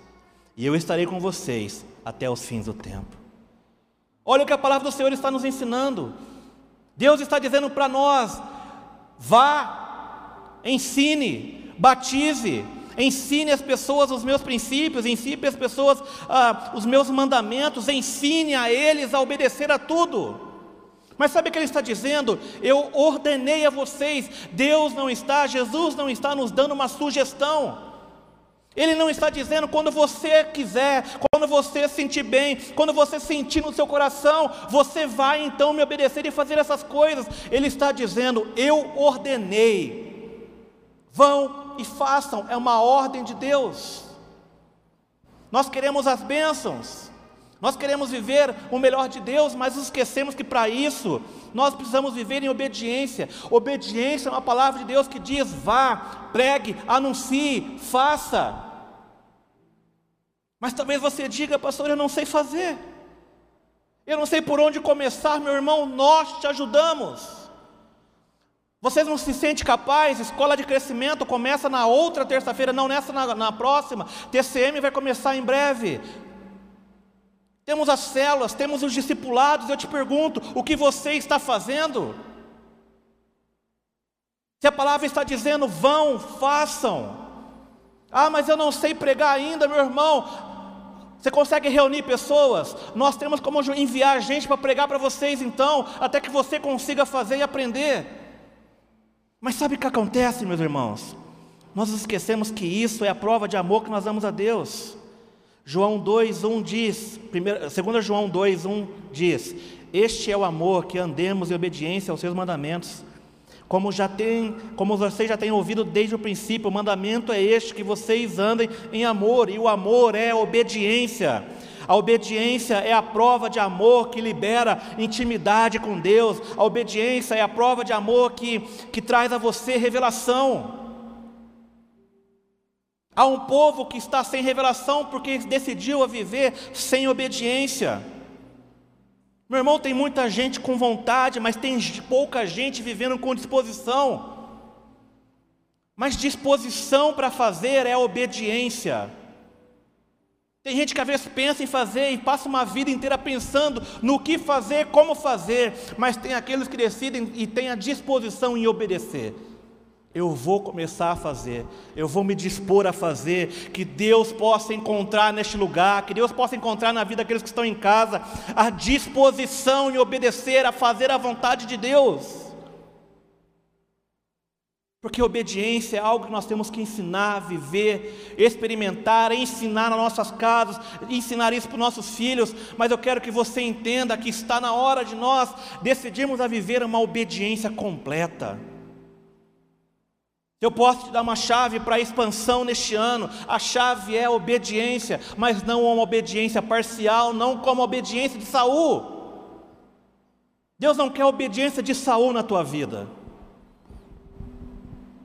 e eu estarei com vocês até os fins do tempo. Olha o que a palavra do Senhor está nos ensinando. Deus está dizendo para nós: vá, ensine, batize, ensine as pessoas os meus princípios, ensine as pessoas ah, os meus mandamentos, ensine a eles a obedecer a tudo. Mas sabe o que ele está dizendo? Eu ordenei a vocês, Deus não está, Jesus não está nos dando uma sugestão. Ele não está dizendo quando você quiser, quando você sentir bem, quando você sentir no seu coração, você vai então me obedecer e fazer essas coisas. Ele está dizendo: Eu ordenei. Vão e façam, é uma ordem de Deus. Nós queremos as bênçãos, nós queremos viver o melhor de Deus, mas esquecemos que para isso nós precisamos viver em obediência. Obediência é uma palavra de Deus que diz: vá, pregue, anuncie, faça. Mas talvez você diga, pastor, eu não sei fazer. Eu não sei por onde começar, meu irmão, nós te ajudamos. Vocês não se sentem capazes? Escola de crescimento começa na outra terça-feira, não nessa, na, na próxima. TCM vai começar em breve. Temos as células, temos os discipulados. Eu te pergunto, o que você está fazendo? Se a palavra está dizendo, vão, façam. Ah, mas eu não sei pregar ainda, meu irmão. Você consegue reunir pessoas? Nós temos como enviar gente para pregar para vocês, então, até que você consiga fazer e aprender. Mas sabe o que acontece, meus irmãos? Nós esquecemos que isso é a prova de amor que nós damos a Deus. João 2:1 diz, 2 João 2:1 diz: "Este é o amor que andemos em obediência aos seus mandamentos. Como já tem, como vocês já têm ouvido desde o princípio, o mandamento é este que vocês andem em amor, e o amor é obediência. A obediência é a prova de amor que libera intimidade com Deus. A obediência é a prova de amor que, que traz a você revelação. Há um povo que está sem revelação porque decidiu a viver sem obediência. Meu irmão, tem muita gente com vontade, mas tem pouca gente vivendo com disposição. Mas disposição para fazer é obediência. Tem gente que às vezes pensa em fazer e passa uma vida inteira pensando no que fazer, como fazer, mas tem aqueles que decidem e têm a disposição em obedecer. Eu vou começar a fazer, eu vou me dispor a fazer, que Deus possa encontrar neste lugar, que Deus possa encontrar na vida daqueles que estão em casa, a disposição em obedecer, a fazer a vontade de Deus. Porque obediência é algo que nós temos que ensinar, viver, experimentar, ensinar nas nossas casas, ensinar isso para os nossos filhos. Mas eu quero que você entenda que está na hora de nós decidirmos a viver uma obediência completa. Eu posso te dar uma chave para a expansão neste ano. A chave é a obediência, mas não uma obediência parcial, não como a obediência de Saul. Deus não quer obediência de Saul na tua vida.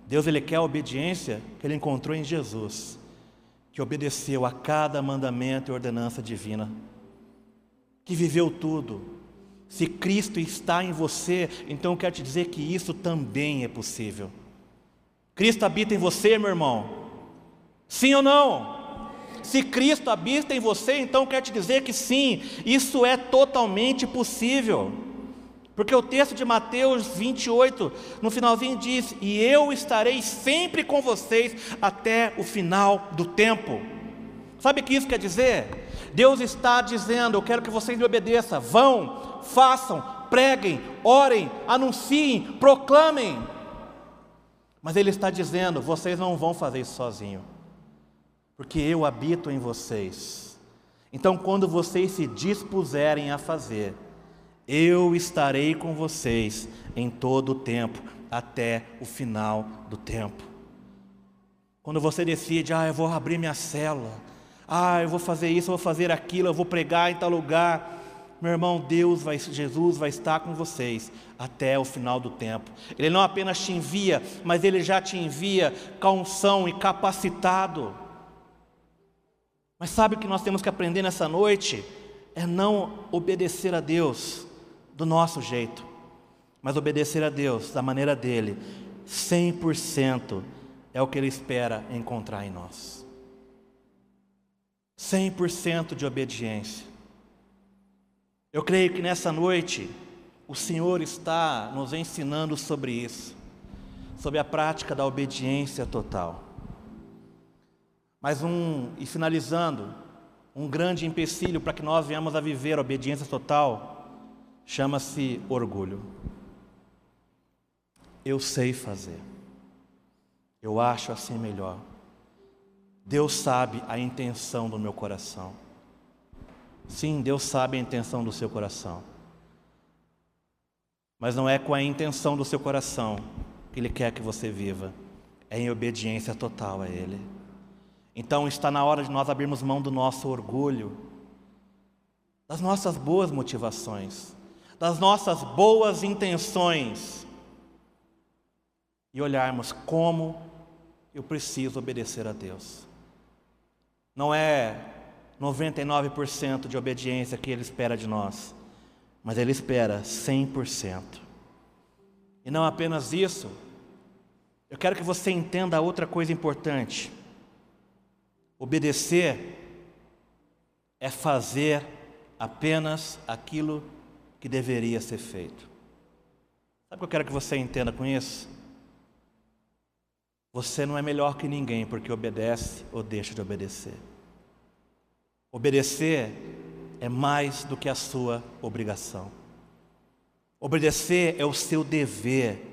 Deus ele quer a obediência que ele encontrou em Jesus, que obedeceu a cada mandamento e ordenança divina, que viveu tudo. Se Cristo está em você, então eu quero te dizer que isso também é possível. Cristo habita em você, meu irmão. Sim ou não? Se Cristo habita em você, então eu quero te dizer que sim, isso é totalmente possível. Porque o texto de Mateus 28, no finalzinho diz: E eu estarei sempre com vocês até o final do tempo. Sabe o que isso quer dizer? Deus está dizendo: Eu quero que vocês me obedeçam. Vão, façam, preguem, orem, anunciem, proclamem. Mas Ele está dizendo: Vocês não vão fazer isso sozinho, porque eu habito em vocês. Então, quando vocês se dispuserem a fazer, eu estarei com vocês em todo o tempo, até o final do tempo. Quando você decide, ah, eu vou abrir minha célula, ah, eu vou fazer isso, eu vou fazer aquilo, eu vou pregar em tal lugar. Meu irmão, Deus vai, Jesus vai estar com vocês até o final do tempo. Ele não apenas te envia, mas ele já te envia com unção e capacitado. Mas sabe o que nós temos que aprender nessa noite? É não obedecer a Deus do nosso jeito, mas obedecer a Deus da maneira dele, 100% é o que ele espera encontrar em nós. 100% de obediência. Eu creio que nessa noite o Senhor está nos ensinando sobre isso, sobre a prática da obediência total. Mais um, e finalizando, um grande empecilho para que nós venhamos a viver a obediência total chama-se orgulho. Eu sei fazer. Eu acho assim melhor. Deus sabe a intenção do meu coração. Sim, Deus sabe a intenção do seu coração. Mas não é com a intenção do seu coração que Ele quer que você viva. É em obediência total a Ele. Então está na hora de nós abrirmos mão do nosso orgulho, das nossas boas motivações das nossas boas intenções e olharmos como eu preciso obedecer a Deus. Não é 99% de obediência que Ele espera de nós, mas Ele espera 100%. E não apenas isso, eu quero que você entenda outra coisa importante. Obedecer é fazer apenas aquilo que deveria ser feito. Sabe o que eu quero que você entenda com isso? Você não é melhor que ninguém porque obedece ou deixa de obedecer. Obedecer é mais do que a sua obrigação. Obedecer é o seu dever.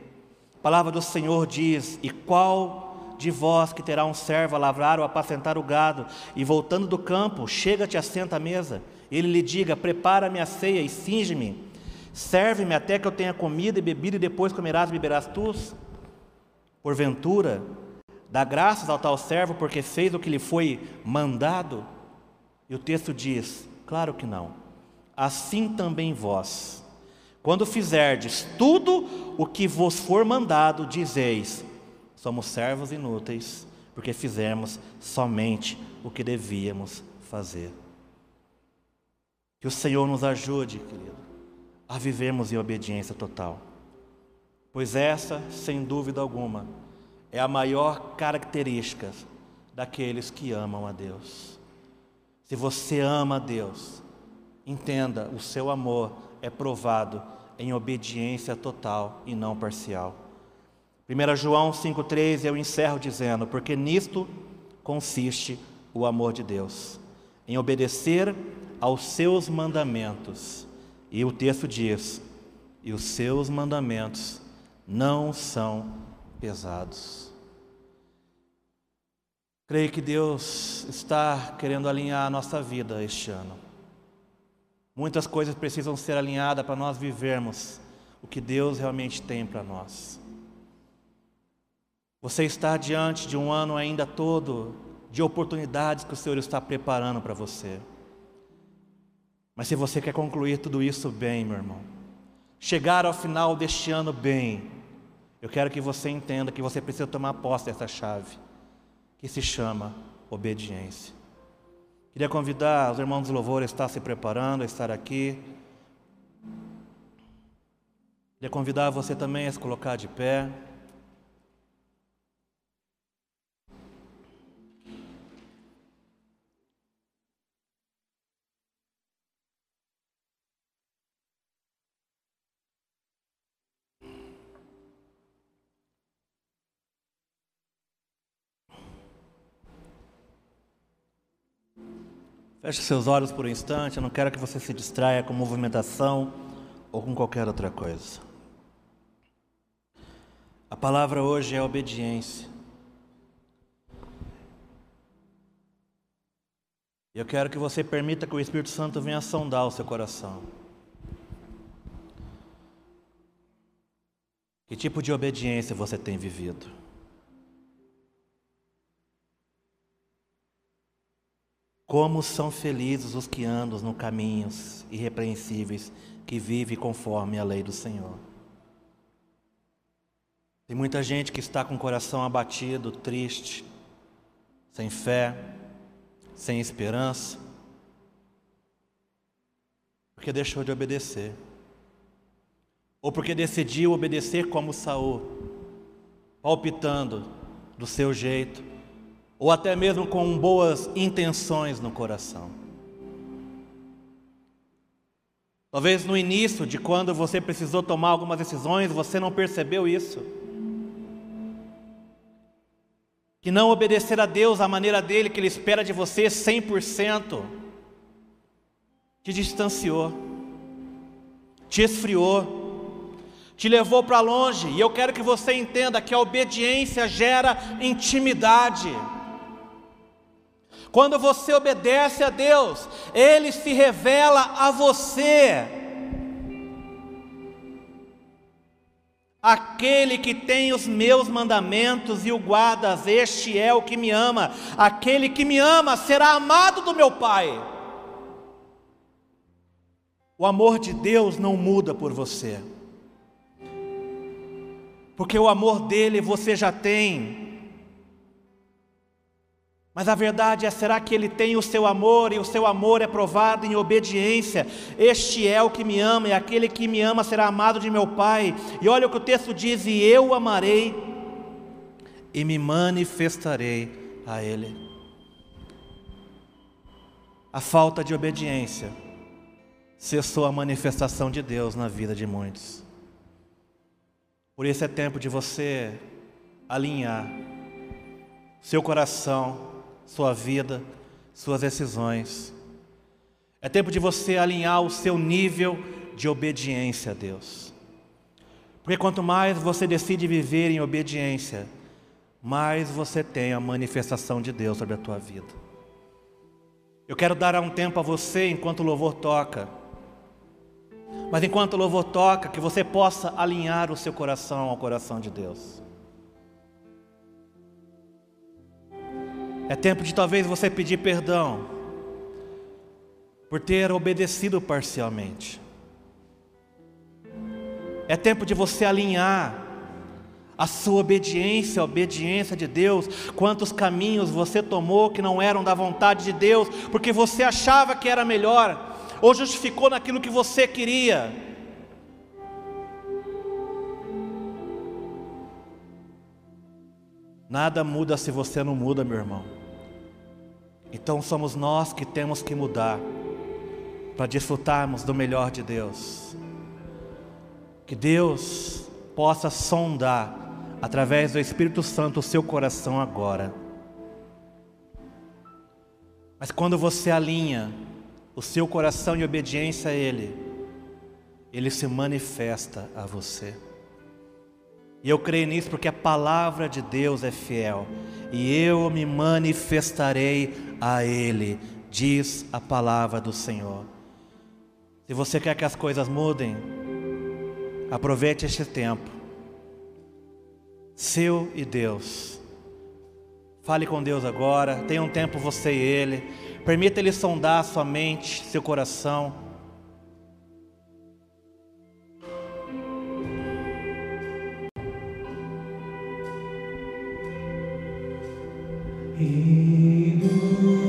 A palavra do Senhor diz: E qual de vós que terá um servo a lavrar ou apacentar o gado, e voltando do campo, chega-te assenta à mesa, ele lhe diga: Prepara-me a ceia e cinge-me, serve-me até que eu tenha comida e bebida, e depois comerás e beberás tu? Porventura, dá graças ao tal servo porque fez o que lhe foi mandado? E o texto diz: Claro que não. Assim também vós, quando fizerdes tudo o que vos for mandado, dizeis: Somos servos inúteis, porque fizemos somente o que devíamos fazer. Que o Senhor nos ajude, querido, a vivermos em obediência total pois essa, sem dúvida alguma, é a maior característica daqueles que amam a Deus. Se você ama a Deus, entenda, o seu amor é provado em obediência total e não parcial. 1 João 5,3 eu encerro dizendo: Porque nisto consiste o amor de Deus, em obedecer aos seus mandamentos. E o texto diz: E os seus mandamentos não são pesados. Creio que Deus está querendo alinhar a nossa vida este ano. Muitas coisas precisam ser alinhadas para nós vivermos o que Deus realmente tem para nós. Você está diante de um ano ainda todo de oportunidades que o Senhor está preparando para você. Mas se você quer concluir tudo isso bem, meu irmão, chegar ao final deste ano bem, eu quero que você entenda que você precisa tomar posse dessa chave, que se chama obediência. Queria convidar os irmãos do louvor a estar se preparando, a estar aqui. Queria convidar você também a se colocar de pé. Feche seus olhos por um instante, eu não quero que você se distraia com movimentação ou com qualquer outra coisa. A palavra hoje é obediência. Eu quero que você permita que o Espírito Santo venha sondar o seu coração. Que tipo de obediência você tem vivido? Como são felizes os que andam no caminhos irrepreensíveis, que vivem conforme a lei do Senhor. Tem muita gente que está com o coração abatido, triste, sem fé, sem esperança, porque deixou de obedecer, ou porque decidiu obedecer como Saul, palpitando do seu jeito, ou até mesmo com boas intenções no coração. Talvez no início de quando você precisou tomar algumas decisões, você não percebeu isso. Que não obedecer a Deus à maneira dele, que Ele espera de você 100%, te distanciou, te esfriou, te levou para longe. E eu quero que você entenda que a obediência gera intimidade. Quando você obedece a Deus, Ele se revela a você. Aquele que tem os meus mandamentos e o guarda, este é o que me ama. Aquele que me ama será amado do meu Pai. O amor de Deus não muda por você, porque o amor dele você já tem Mas a verdade é: será que ele tem o seu amor e o seu amor é provado em obediência? Este é o que me ama, e aquele que me ama será amado de meu Pai. E olha o que o texto diz: E eu amarei e me manifestarei a Ele. A falta de obediência cessou a manifestação de Deus na vida de muitos. Por isso é tempo de você alinhar seu coração sua vida, suas decisões. É tempo de você alinhar o seu nível de obediência a Deus. Porque quanto mais você decide viver em obediência, mais você tem a manifestação de Deus sobre a tua vida. Eu quero dar um tempo a você enquanto o louvor toca. Mas enquanto o louvor toca, que você possa alinhar o seu coração ao coração de Deus. É tempo de talvez você pedir perdão por ter obedecido parcialmente. É tempo de você alinhar a sua obediência, a obediência de Deus, quantos caminhos você tomou que não eram da vontade de Deus, porque você achava que era melhor, ou justificou naquilo que você queria. Nada muda se você não muda, meu irmão. Então somos nós que temos que mudar para desfrutarmos do melhor de Deus. Que Deus possa sondar através do Espírito Santo o seu coração agora. Mas quando você alinha o seu coração em obediência a Ele, Ele se manifesta a você. E eu creio nisso porque a palavra de Deus é fiel. E eu me manifestarei a Ele, diz a palavra do Senhor. Se você quer que as coisas mudem, aproveite este tempo, seu e Deus. Fale com Deus agora, tenha um tempo você e Ele, permita Ele sondar sua mente, seu coração. Hey,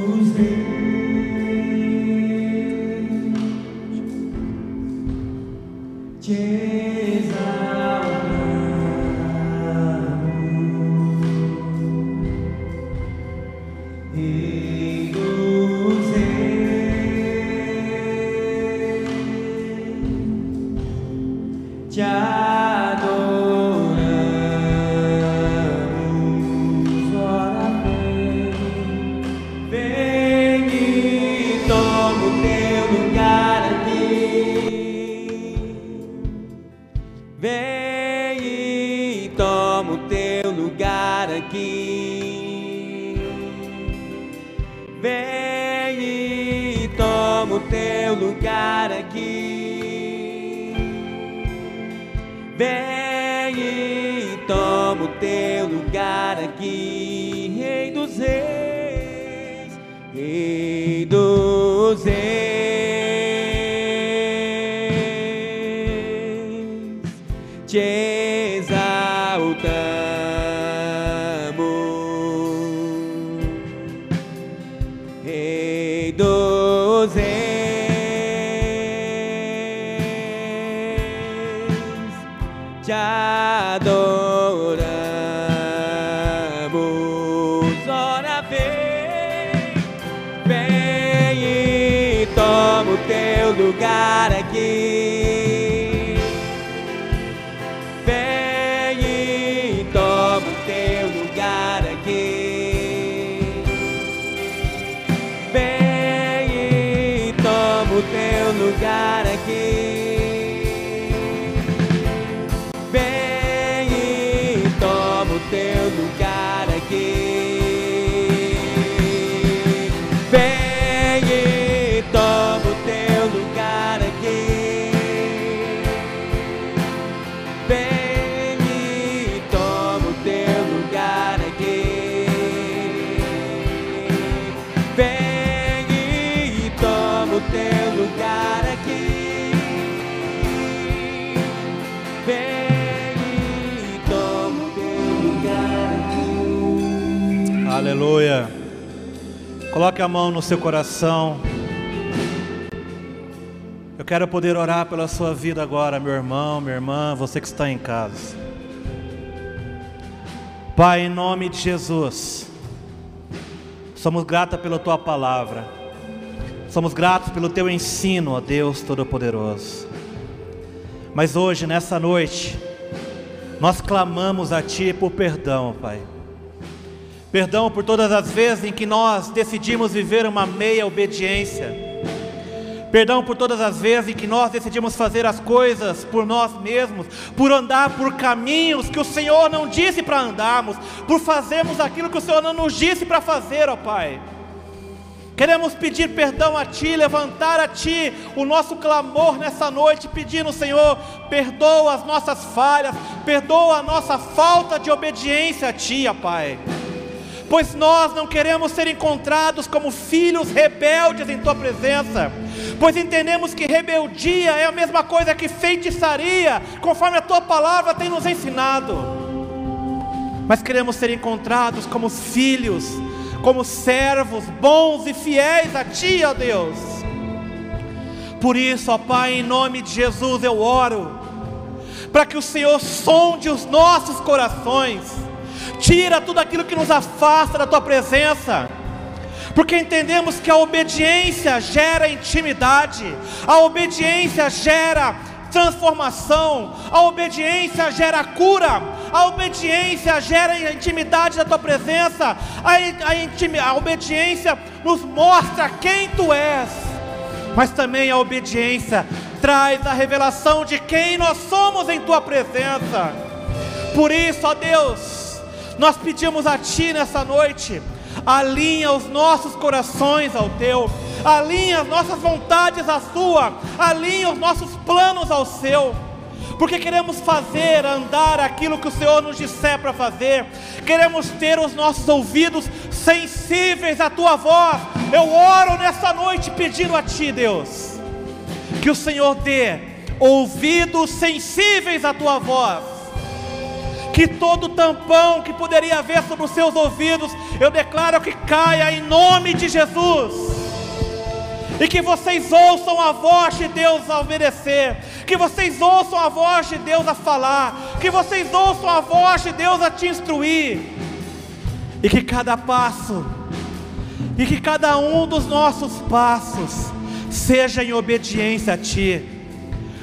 dos Coloque a mão no seu coração. Eu quero poder orar pela sua vida agora, meu irmão, minha irmã, você que está em casa. Pai, em nome de Jesus, somos gratos pela tua palavra, somos gratos pelo teu ensino, ó Deus Todo-Poderoso. Mas hoje, nessa noite, nós clamamos a Ti por perdão, Pai. Perdão por todas as vezes em que nós decidimos viver uma meia obediência. Perdão por todas as vezes em que nós decidimos fazer as coisas por nós mesmos, por andar por caminhos que o Senhor não disse para andarmos, por fazermos aquilo que o Senhor não nos disse para fazer, ó Pai. Queremos pedir perdão a Ti, levantar a Ti o nosso clamor nessa noite, pedindo, Senhor, perdoa as nossas falhas, perdoa a nossa falta de obediência a Ti, ó Pai pois nós não queremos ser encontrados como filhos rebeldes em tua presença, pois entendemos que rebeldia é a mesma coisa que feitiçaria, conforme a tua palavra tem nos ensinado. Mas queremos ser encontrados como filhos, como servos bons e fiéis a ti, ó Deus. Por isso, ó Pai, em nome de Jesus eu oro, para que o Senhor sonde os nossos corações tira tudo aquilo que nos afasta da tua presença, porque entendemos que a obediência gera intimidade, a obediência gera transformação, a obediência gera cura, a obediência gera intimidade da tua presença, a, a, a obediência nos mostra quem tu és, mas também a obediência traz a revelação de quem nós somos em tua presença. Por isso, ó Deus, nós pedimos a Ti nessa noite, alinha os nossos corações ao Teu, alinha as nossas vontades à Sua, alinha os nossos planos ao Seu porque queremos fazer, andar aquilo que o Senhor nos disser para fazer, queremos ter os nossos ouvidos sensíveis à tua voz. Eu oro nessa noite pedindo a Ti, Deus, que o Senhor dê ouvidos sensíveis à tua voz que todo tampão que poderia haver sobre os seus ouvidos, eu declaro que caia em nome de Jesus. E que vocês ouçam a voz de Deus a obedecer, que vocês ouçam a voz de Deus a falar, que vocês ouçam a voz de Deus a te instruir, e que cada passo, e que cada um dos nossos passos, seja em obediência a Ti,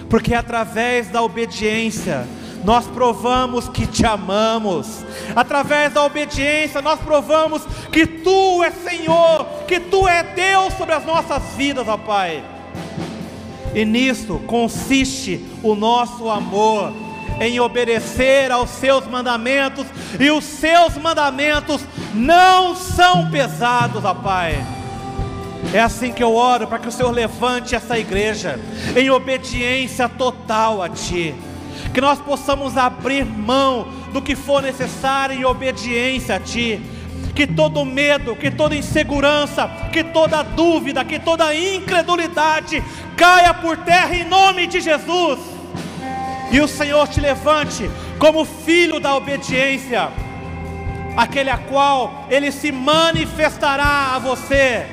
porque é através da obediência, nós provamos que te amamos, através da obediência, nós provamos que tu és Senhor, que tu és Deus sobre as nossas vidas, ó Pai. E nisso consiste o nosso amor, em obedecer aos seus mandamentos, e os seus mandamentos não são pesados, ó Pai. É assim que eu oro para que o Senhor levante essa igreja em obediência total a Ti que nós possamos abrir mão do que for necessário em obediência a Ti. Que todo medo, que toda insegurança, que toda dúvida, que toda incredulidade caia por terra em nome de Jesus. E o Senhor te levante como filho da obediência, aquele a qual Ele se manifestará a você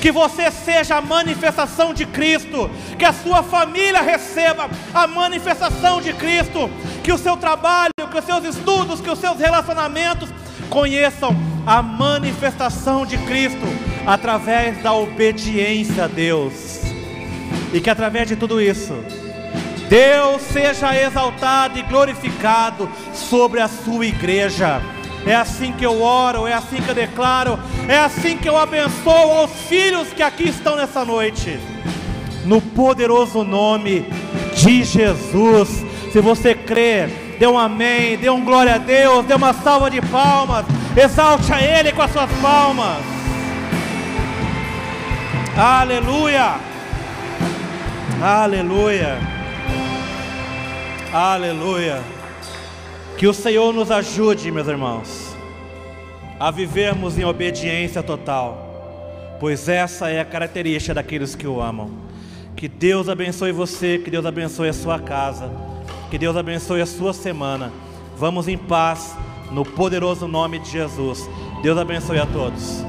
que você seja a manifestação de Cristo, que a sua família receba a manifestação de Cristo, que o seu trabalho, que os seus estudos, que os seus relacionamentos conheçam a manifestação de Cristo através da obediência a Deus, e que através de tudo isso, Deus seja exaltado e glorificado sobre a sua igreja. É assim que eu oro, é assim que eu declaro, é assim que eu abençoo os filhos que aqui estão nessa noite. No poderoso nome de Jesus. Se você crê, dê um amém, dê um glória a Deus, dê uma salva de palmas, exalte a Ele com as suas palmas. Aleluia! Aleluia! Aleluia! Que o Senhor nos ajude, meus irmãos, a vivermos em obediência total, pois essa é a característica daqueles que o amam. Que Deus abençoe você, que Deus abençoe a sua casa, que Deus abençoe a sua semana. Vamos em paz, no poderoso nome de Jesus. Deus abençoe a todos.